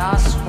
are strong.